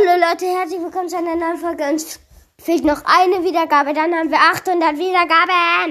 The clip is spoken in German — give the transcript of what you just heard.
Hallo Leute, herzlich willkommen zu einer neuen Folge. Uns fehlt noch eine Wiedergabe, dann haben wir 800 Wiedergaben.